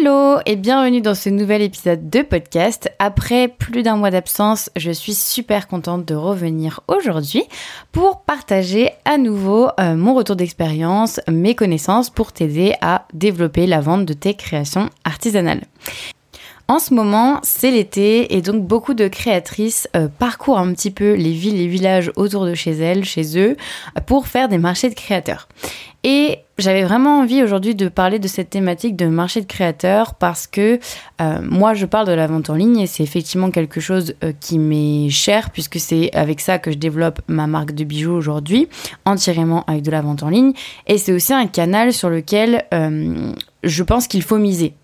Hello et bienvenue dans ce nouvel épisode de podcast. Après plus d'un mois d'absence, je suis super contente de revenir aujourd'hui pour partager à nouveau euh, mon retour d'expérience, mes connaissances pour t'aider à développer la vente de tes créations artisanales. En ce moment, c'est l'été et donc beaucoup de créatrices euh, parcourent un petit peu les villes et villages autour de chez elles, chez eux, pour faire des marchés de créateurs. Et j'avais vraiment envie aujourd'hui de parler de cette thématique de marché de créateurs parce que euh, moi je parle de la vente en ligne et c'est effectivement quelque chose euh, qui m'est cher puisque c'est avec ça que je développe ma marque de bijoux aujourd'hui, entièrement avec de la vente en ligne. Et c'est aussi un canal sur lequel euh, je pense qu'il faut miser,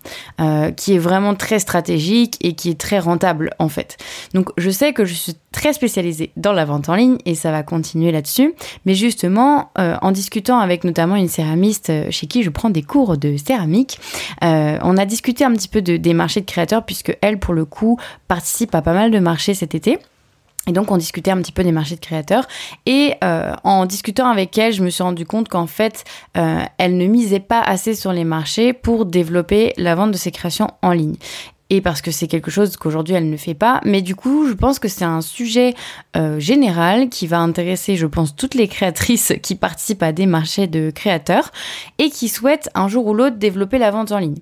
qui est vraiment très stratégique et qui est très rentable en fait. Donc je sais que je suis très spécialisée dans la vente en ligne et ça va continuer là-dessus, mais justement en discutant avec notamment une céramiste euh, chez qui je prends des cours de céramique, on a discuté un petit peu de, des marchés de créateurs puisque elle pour le coup participe à pas mal de marchés cet été. Et donc on discutait un petit peu des marchés de créateurs et euh, en discutant avec elle, je me suis rendu compte qu'en fait, euh, elle ne misait pas assez sur les marchés pour développer la vente de ses créations en ligne. Et parce que c'est quelque chose qu'aujourd'hui elle ne fait pas, mais du coup je pense que c'est un sujet euh, général qui va intéresser, je pense, toutes les créatrices qui participent à des marchés de créateurs et qui souhaitent un jour ou l'autre développer la vente en ligne.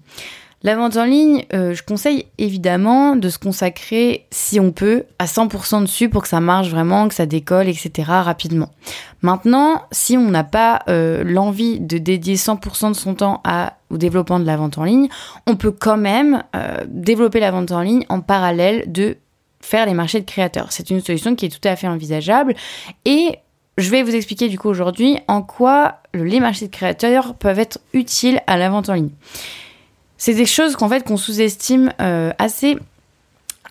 La vente en ligne, euh, je conseille évidemment de se consacrer, si on peut, à 100% dessus pour que ça marche vraiment, que ça décolle, etc. rapidement. Maintenant, si on n'a pas euh, l'envie de dédier 100% de son temps au développement de la vente en ligne, on peut quand même euh, développer la vente en ligne en parallèle de faire les marchés de créateurs. C'est une solution qui est tout à fait envisageable et je vais vous expliquer du coup aujourd'hui en quoi les marchés de créateurs peuvent être utiles à la vente en ligne. C'est des choses qu'en fait qu'on sous-estime euh, assez,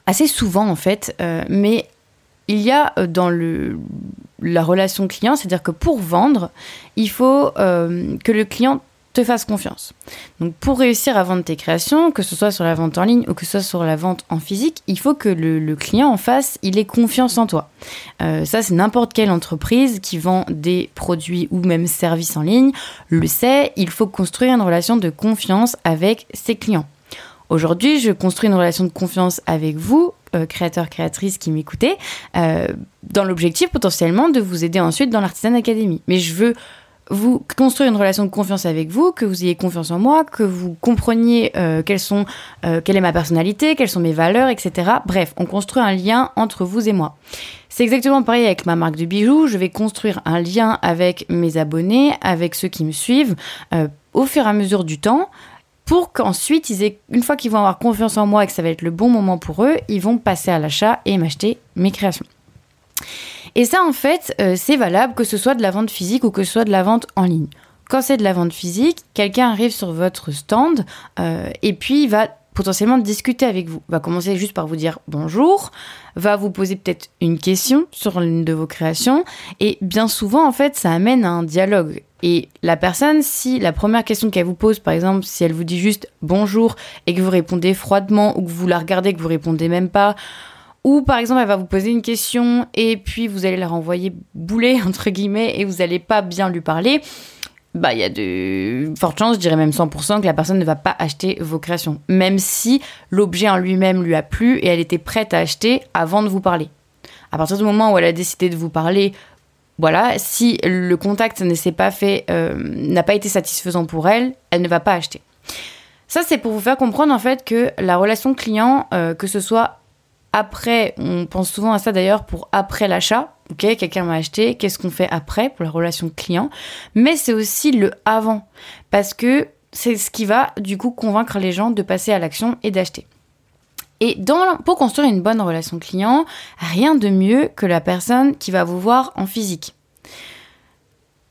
assez souvent en fait, euh, mais il y a euh, dans le, la relation client, c'est-à-dire que pour vendre, il faut que le client te fasse confiance. Donc pour réussir à vendre tes créations, que ce soit sur la vente en ligne ou que ce soit sur la vente en physique, il faut que le, client en face, il ait confiance en toi. Euh, ça, c'est n'importe quelle entreprise qui vend des produits ou même services en ligne le sait, il faut construire une relation de confiance avec ses clients. Aujourd'hui, je construis une relation de confiance avec vous, euh, créateurs, créatrices qui m'écoutez, euh, dans l'objectif potentiellement de vous aider ensuite dans l'Artisan Academy. Mais je veux vous construire une relation de confiance avec vous, que vous ayez confiance en moi, que vous compreniez euh, quelles sont, euh, quelle est ma personnalité, quelles sont mes valeurs, etc. Bref, on construit un lien entre vous et moi. C'est exactement pareil avec ma marque de bijoux. Je vais construire un lien avec mes abonnés, avec ceux qui me suivent, euh, au fur et à mesure du temps, pour qu'ensuite, une fois qu'ils vont avoir confiance en moi et que ça va être le bon moment pour eux, ils vont passer à l'achat et m'acheter mes créations. Et ça, en fait, euh, c'est valable que ce soit de la vente physique ou que ce soit de la vente en ligne. Quand c'est de la vente physique, quelqu'un arrive sur votre stand euh, et puis va potentiellement discuter avec vous. Va commencer juste par vous dire bonjour, va vous poser peut-être une question sur l'une de vos créations et bien souvent en fait ça amène à un dialogue. Et la personne, si la première question qu'elle vous pose, par exemple, si elle vous dit juste bonjour et que vous répondez froidement ou que vous la regardez que vous répondez même pas, ou par exemple, elle va vous poser une question et puis vous allez la renvoyer bouler, entre guillemets, et vous n'allez pas bien lui parler. Bah, il y a de fortes chances, je dirais même 100%, que la personne ne va pas acheter vos créations. Même si l'objet en lui-même lui a plu et elle était prête à acheter avant de vous parler. À partir du moment où elle a décidé de vous parler, voilà, si le contact ne s'est pas fait, euh, n'a pas été satisfaisant pour elle, elle ne va pas acheter. Ça, c'est pour vous faire comprendre en fait que la relation client, euh, que ce soit après, on pense souvent à ça d'ailleurs pour après l'achat. Ok, quelqu'un m'a acheté, qu'est-ce qu'on fait après pour la relation client? Mais c'est aussi le avant, parce que c'est ce qui va du coup convaincre les gens de passer à l'action et d'acheter. Et pour construire une bonne relation client, rien de mieux que la personne qui va vous voir en physique.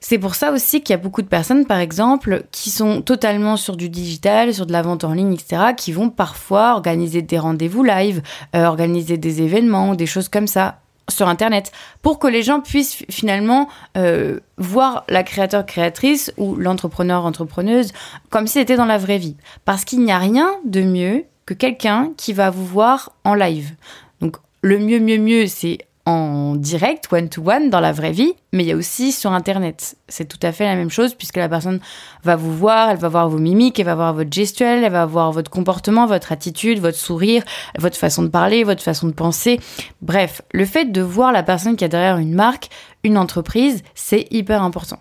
C'est pour ça aussi qu'il y a beaucoup de personnes, par exemple, qui sont totalement sur du digital, sur de la vente en ligne, etc., qui vont parfois organiser des rendez-vous live, euh, organiser des événements, des choses comme ça sur Internet, pour que les gens puissent finalement euh, voir la créateur-créatrice ou l'entrepreneur-entrepreneuse comme si c'était dans la vraie vie. Parce qu'il n'y a rien de mieux que quelqu'un qui va vous voir en live. Donc le mieux, mieux, mieux, c'est en direct, one-to-one, dans la vraie vie, mais il y a aussi sur Internet. C'est tout à fait la même chose puisque la personne va vous voir, elle va voir vos mimiques, elle va voir votre gestuelle, elle va voir votre comportement, votre attitude, votre sourire, votre façon de parler, votre façon de penser. Bref, le fait de voir la personne qui a derrière une marque, une entreprise, c'est hyper important.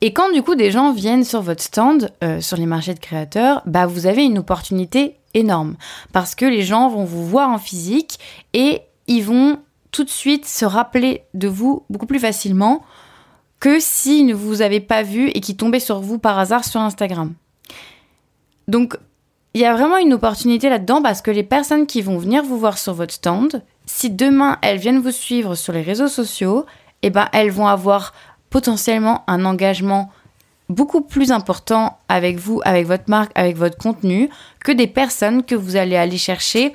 Et quand du coup des gens viennent sur votre stand, euh, sur les marchés de créateurs, bah vous avez une opportunité énorme parce que les gens vont vous voir en physique et ils vont tout de suite se rappeler de vous beaucoup plus facilement que s'ils ne vous avaient pas vu et qui tombaient sur vous par hasard sur Instagram. Donc, il y a vraiment une opportunité là-dedans parce que les personnes qui vont venir vous voir sur votre stand, si demain elles viennent vous suivre sur les réseaux sociaux, eh ben elles vont avoir potentiellement un engagement beaucoup plus important avec vous, avec votre marque, avec votre contenu, que des personnes que vous allez aller chercher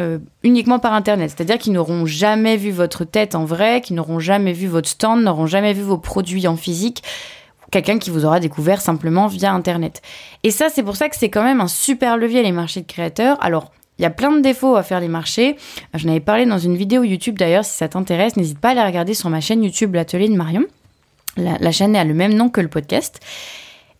euh, uniquement par Internet. C'est-à-dire qu'ils n'auront jamais vu votre tête en vrai, qu'ils n'auront jamais vu votre stand, n'auront jamais vu vos produits en physique. Quelqu'un qui vous aura découvert simplement via Internet. Et ça, c'est pour ça que c'est quand même un super levier, les marchés de créateurs. Alors, il y a plein de défauts à faire les marchés. J'en avais parlé dans une vidéo YouTube d'ailleurs, si ça t'intéresse, n'hésite pas à la regarder sur ma chaîne YouTube L'Atelier de Marion. La, la chaîne a le même nom que le podcast.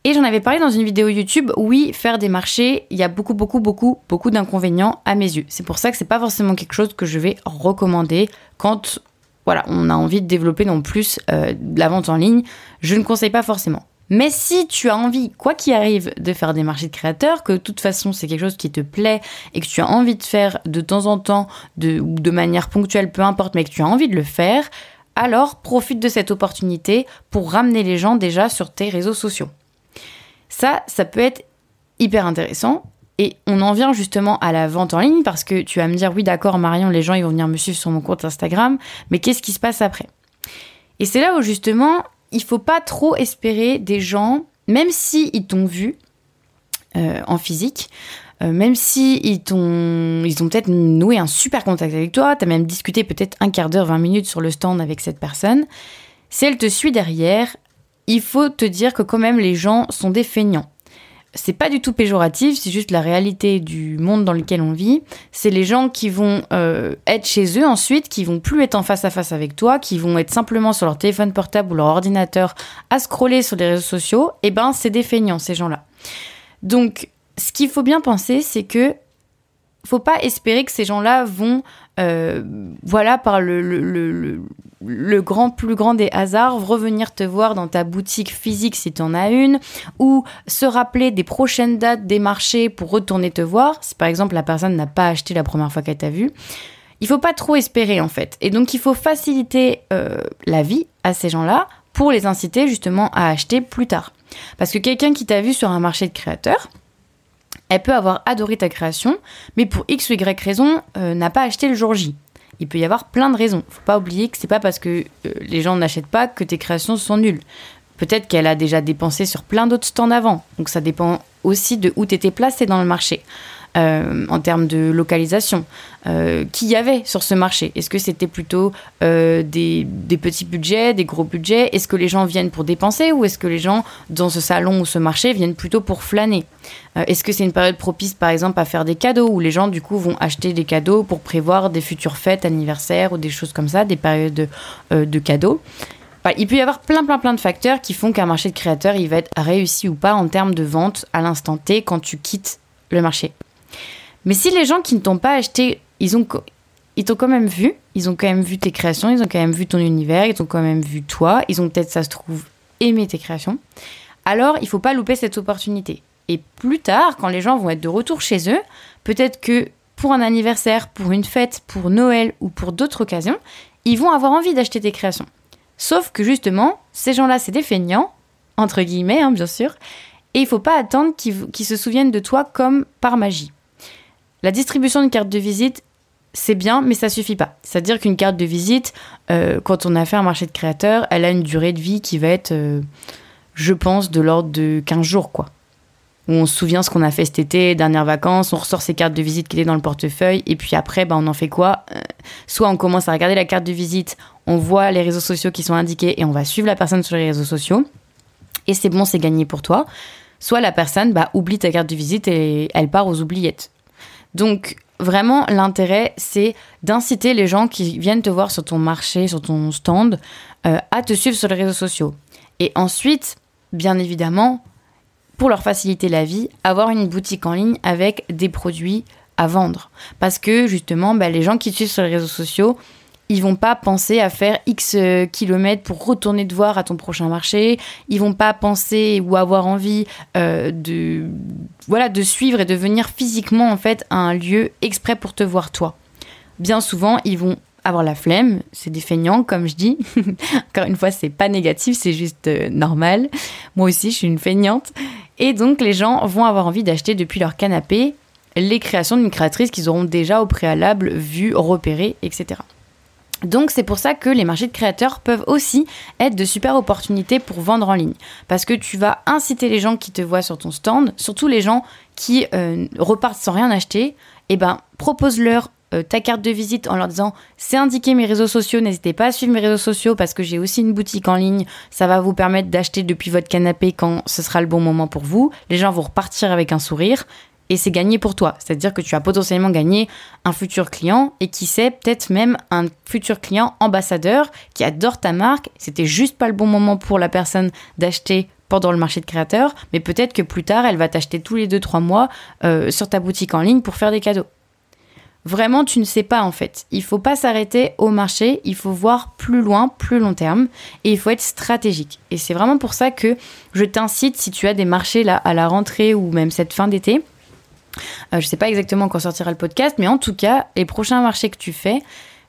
Et j'en avais parlé dans une vidéo YouTube. Oui, faire des marchés, il y a beaucoup, beaucoup, beaucoup, beaucoup d'inconvénients à mes yeux. C'est pour ça que c'est pas forcément quelque chose que je vais recommander quand voilà, on a envie de développer non plus euh, la vente en ligne. Je ne conseille pas forcément. Mais si tu as envie, quoi qu'il arrive, de faire des marchés de créateurs, que de toute façon c'est quelque chose qui te plaît et que tu as envie de faire de temps en temps, de, manière ponctuelle, peu importe, mais que tu as envie de le faire, alors profite de cette opportunité pour ramener les gens déjà sur tes réseaux sociaux. Ça, ça peut être hyper intéressant. Et on en vient justement à la vente en ligne parce que tu vas me dire, oui, d'accord, Marion, les gens, ils vont venir me suivre sur mon compte Instagram, mais qu'est-ce qui se passe après? Et c'est là où justement, il faut pas trop espérer des gens, même si ils t'ont vu euh, en physique, euh, même si ils ont peut-être noué un super contact avec toi, tu as même discuté peut-être un quart d'heure, 20 minutes sur le stand avec cette personne, si elle te suit derrière, il faut te dire que quand même les gens sont des feignants. C'est pas du tout péjoratif, c'est juste la réalité du monde dans lequel on vit. C'est les gens qui vont euh, être chez eux ensuite, qui vont plus être en face à face avec toi, qui vont être simplement sur leur téléphone portable ou leur ordinateur à scroller sur les réseaux sociaux. Et eh ben, c'est des feignants ces gens-là. Donc, ce qu'il faut bien penser, c'est que faut pas espérer que ces gens-là vont, euh, voilà, par le, grand, plus grand des hasards, revenir te voir dans ta boutique physique si tu en as une, ou se rappeler des prochaines dates des marchés pour retourner te voir, si par exemple la personne n'a pas acheté la première fois qu'elle t'a vu. Il faut pas trop espérer en fait. Et donc il faut faciliter euh, la vie à ces gens-là pour les inciter justement à acheter plus tard. Parce que quelqu'un qui t'a vu sur un marché de créateurs, elle peut avoir adoré ta création, mais pour X ou Y raison, euh, n'a pas acheté le jour J. Il peut y avoir plein de raisons. Faut pas oublier que c'est pas parce que euh, les gens n'achètent pas que tes créations sont nulles. Peut-être qu'elle a déjà dépensé sur plein d'autres stands avant. Donc ça dépend aussi de où tu étais placé dans le marché. Euh, en termes de localisation euh, Qui y avait sur ce marché. Est-ce que c'était plutôt euh, des, petits budgets, des gros budgets? Est-ce que les gens viennent pour dépenser ou est-ce que les gens dans ce salon ou ce marché viennent plutôt pour flâner? Est-ce que c'est une période propice par exemple à faire des cadeaux où les gens du coup vont acheter des cadeaux pour prévoir des futures fêtes, anniversaires ou des choses comme ça, des périodes de, de cadeaux? Il peut y avoir plein, plein, plein de facteurs qui font qu'un marché de créateurs, il va être réussi ou pas en termes de vente à l'instant T quand tu quittes le marché. Mais si les gens qui ne t'ont pas acheté, ils ont ils t'ont quand même vu, ils ont quand même vu tes créations, ils ont quand même vu ton univers, ils ont quand même vu toi, ils ont peut-être, ça se trouve, aimé tes créations. Alors, il faut pas louper cette opportunité. Et plus tard, quand les gens vont être de retour chez eux, peut-être que pour un anniversaire, pour une fête, pour Noël ou pour d'autres occasions, ils vont avoir envie d'acheter tes créations. Sauf que justement, ces gens-là, c'est des feignants, entre guillemets, hein, bien sûr, et il faut pas attendre qu'ils se souviennent de toi comme par magie. La distribution de cartes de visite, c'est bien, mais ça suffit pas. C'est-à-dire qu'une carte de visite, euh, quand on a fait un marché de créateurs, elle a une durée de vie qui va être, euh, je pense, de l'ordre de 15 jours, quoi. On se souvient ce qu'on a fait cet été, dernières vacances, on ressort ses cartes de visite qui étaient dans le portefeuille, et puis après, bah, on en fait quoi? Euh, Soit on commence à regarder la carte de visite, on voit les réseaux sociaux qui sont indiqués, et on va suivre la personne sur les réseaux sociaux, et c'est bon, c'est gagné pour toi. Soit la personne bah, oublie ta carte de visite et elle part aux oubliettes. Donc, vraiment, l'intérêt, c'est d'inciter les gens qui viennent te voir sur ton marché, sur ton stand, euh, à te suivre sur les réseaux sociaux. Et ensuite, bien évidemment, pour leur faciliter la vie, avoir une boutique en ligne avec des produits à vendre. Parce que justement, bah, les gens qui te suivent sur les réseaux sociaux, ils vont pas penser à faire X euh, kilomètres pour retourner te voir à ton prochain marché. Ils vont pas penser ou avoir envie euh, de, voilà, de suivre et de venir physiquement en fait à un lieu exprès pour te voir toi. Bien souvent, ils vont avoir la flemme, c'est des feignants comme je dis. Encore une fois, c'est pas négatif, c'est juste euh, normal. Moi aussi, je suis une feignante. Et donc, les gens vont avoir envie d'acheter depuis leur canapé les créations d'une créatrice qu'ils auront déjà au préalable vues, repérées, etc. Donc c'est pour ça que les marchés de créateurs peuvent aussi être de super opportunités pour vendre en ligne. Parce que tu vas inciter les gens qui te voient sur ton stand, surtout les gens qui euh, repartent sans rien acheter, et eh ben propose-leur euh, ta carte de visite en leur disant c'est indiqué mes réseaux sociaux, n'hésitez pas à suivre mes réseaux sociaux parce que j'ai aussi une boutique en ligne, ça va vous permettre d'acheter depuis votre canapé quand ce sera le bon moment pour vous. Les gens vont repartir avec un sourire et c'est gagné pour toi. C'est-à-dire que tu as potentiellement gagné un futur client et qui sait peut-être même un futur client ambassadeur qui adore ta marque. C'était juste pas le bon moment pour la personne d'acheter pendant le marché de créateurs, mais peut-être que plus tard, elle va t'acheter tous les 2-3 mois euh, sur ta boutique en ligne pour faire des cadeaux. Vraiment, tu ne sais pas en fait. Il faut pas s'arrêter au marché, il faut voir plus loin, plus long terme, et il faut être stratégique. Et c'est vraiment pour ça que je t'incite, si tu as des marchés là à la rentrée ou même cette fin d'été, euh, je ne sais pas exactement quand sortira le podcast, mais en tout cas, les prochains marchés que tu fais,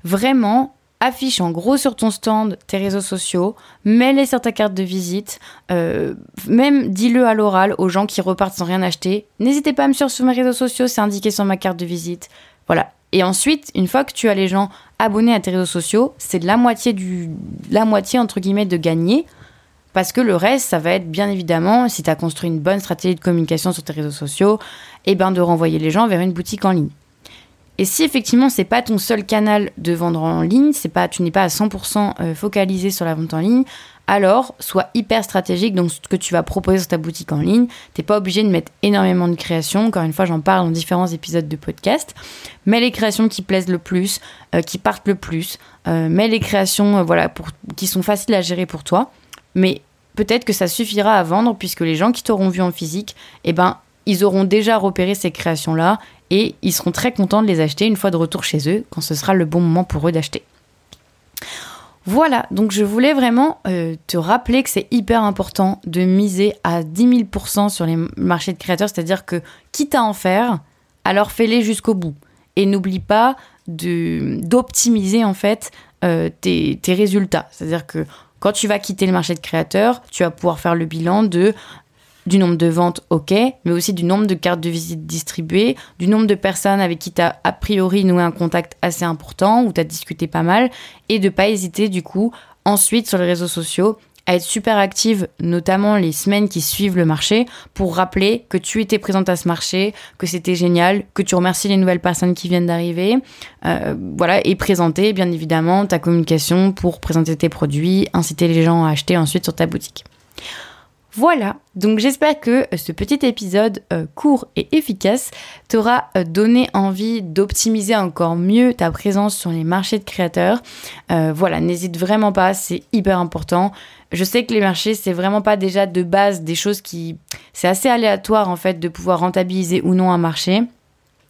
vraiment affiche en gros sur ton stand tes réseaux sociaux, mets-les sur ta carte de visite, euh, même dis-le à l'oral aux gens qui repartent sans rien acheter. N'hésitez pas à me suivre sur mes réseaux sociaux, c'est indiqué sur ma carte de visite. Voilà. Et ensuite, une fois que tu as les gens abonnés à tes réseaux sociaux, c'est la moitié du, la moitié entre guillemets de gagner. Parce que le reste, ça va être bien évidemment, si tu as construit une bonne stratégie de communication sur tes réseaux sociaux, eh ben de renvoyer les gens vers une boutique en ligne. Et si effectivement c'est pas ton seul canal de vendre en ligne, c'est pas tu n'es pas à 100% euh, focalisé sur la vente en ligne, alors sois hyper stratégique dans ce que tu vas proposer sur ta boutique en ligne. T'es pas obligé de mettre énormément de créations. Encore une fois, j'en parle dans différents épisodes de podcast. Mets les créations qui plaisent le plus, euh, qui partent le plus. Euh, mets les créations voilà pour qui sont faciles à gérer pour toi. Mais peut-être que ça suffira à vendre puisque les gens qui t'auront vu en physique, eh ben, ils auront déjà repéré ces créations-là et ils seront très contents de les acheter une fois de retour chez eux quand ce sera le bon moment pour eux d'acheter. Voilà, donc je voulais vraiment euh, te rappeler que c'est hyper important de miser à 10 000% sur les marchés de créateurs, c'est-à-dire que quitte à en faire, alors fais-les jusqu'au bout. Et n'oublie pas d'optimiser en fait euh, tes, tes, résultats. C'est-à-dire que quand tu vas quitter le marché de créateurs, tu vas pouvoir faire le bilan du nombre de ventes, ok, mais aussi du nombre de cartes de visite distribuées, du nombre de personnes avec qui tu as a priori noué un contact assez important, ou tu as discuté pas mal, et de pas hésiter du coup ensuite sur les réseaux sociaux à être super active, notamment les semaines qui suivent le marché, pour rappeler que tu étais présente à ce marché, que c'était génial, que tu remercies les nouvelles personnes qui viennent d'arriver, euh, voilà, et présenter bien évidemment ta communication pour présenter tes produits, inciter les gens à acheter ensuite sur ta boutique. Voilà, donc j'espère que ce petit épisode euh, court et efficace t'aura euh, donné envie d'optimiser encore mieux ta présence sur les marchés de créateurs. Euh, voilà, n'hésite vraiment pas, c'est hyper important. Je sais que les marchés, c'est vraiment pas déjà de base des choses qui... C'est assez aléatoire en fait de pouvoir rentabiliser ou non un marché.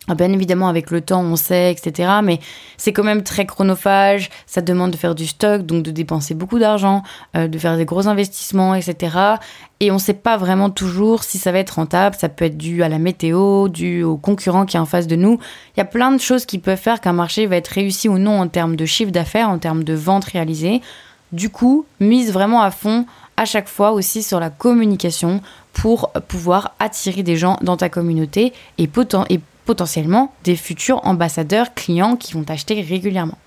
Ah, bien évidemment, avec le temps, on sait, etc. Mais c'est quand même très chronophage. Ça demande de faire du stock, donc de dépenser beaucoup d'argent, euh, de faire des gros investissements, etc. Et on ne sait pas vraiment toujours si ça va être rentable. Ça peut être dû à la météo, dû aux concurrents qui est en face de nous. Il y a plein de choses qui peuvent faire qu'un marché va être réussi ou non en termes de chiffre d'affaires, en termes de ventes réalisées. Du coup, mise vraiment à fond à chaque fois aussi sur la communication pour pouvoir attirer des gens dans ta communauté et, et potentiellement des futurs ambassadeurs clients qui vont acheter régulièrement.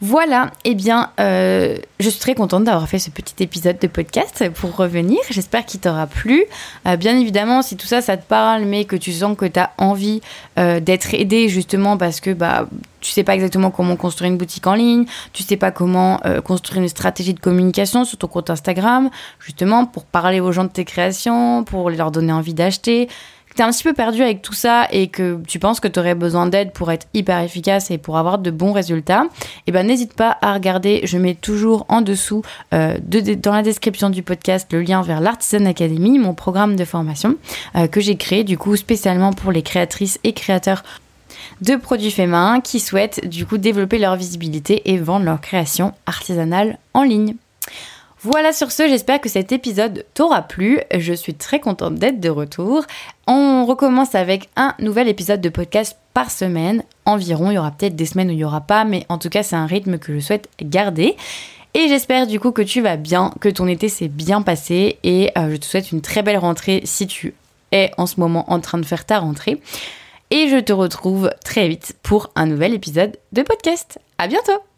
Voilà, eh bien, euh, je suis très contente d'avoir fait ce petit épisode de podcast pour revenir. J'espère qu'il t'aura plu. Euh, bien évidemment, si tout ça, ça te parle, mais que tu sens que tu as envie euh, d'être aidé justement parce que bah, tu sais pas exactement comment construire une boutique en ligne, tu sais pas comment construire une stratégie de communication sur ton compte Instagram, justement pour parler aux gens de tes créations, pour leur donner envie d'acheter, tu es un petit peu perdu avec tout ça et que tu penses que tu aurais besoin d'aide pour être hyper efficace et pour avoir de bons résultats, eh ben n'hésite pas à regarder, je mets toujours en dessous euh, dans la description du podcast le lien vers l'Artisan Academy, mon programme de formation euh, que j'ai créé du coup spécialement pour les créatrices et créateurs de produits faits main qui souhaitent du coup développer leur visibilité et vendre leur création artisanale en ligne. Voilà sur ce, j'espère que cet épisode t'aura plu. Je suis très contente d'être de retour. On recommence avec un nouvel épisode de podcast par semaine environ. Il y aura peut-être des semaines où il n'y aura pas, mais en tout cas c'est un rythme que je souhaite garder. Et j'espère du coup que tu vas bien, que ton été s'est bien passé et euh, je te souhaite une très belle rentrée si tu es en ce moment en train de faire ta rentrée. Et je te retrouve très vite pour un nouvel épisode de podcast. À bientôt!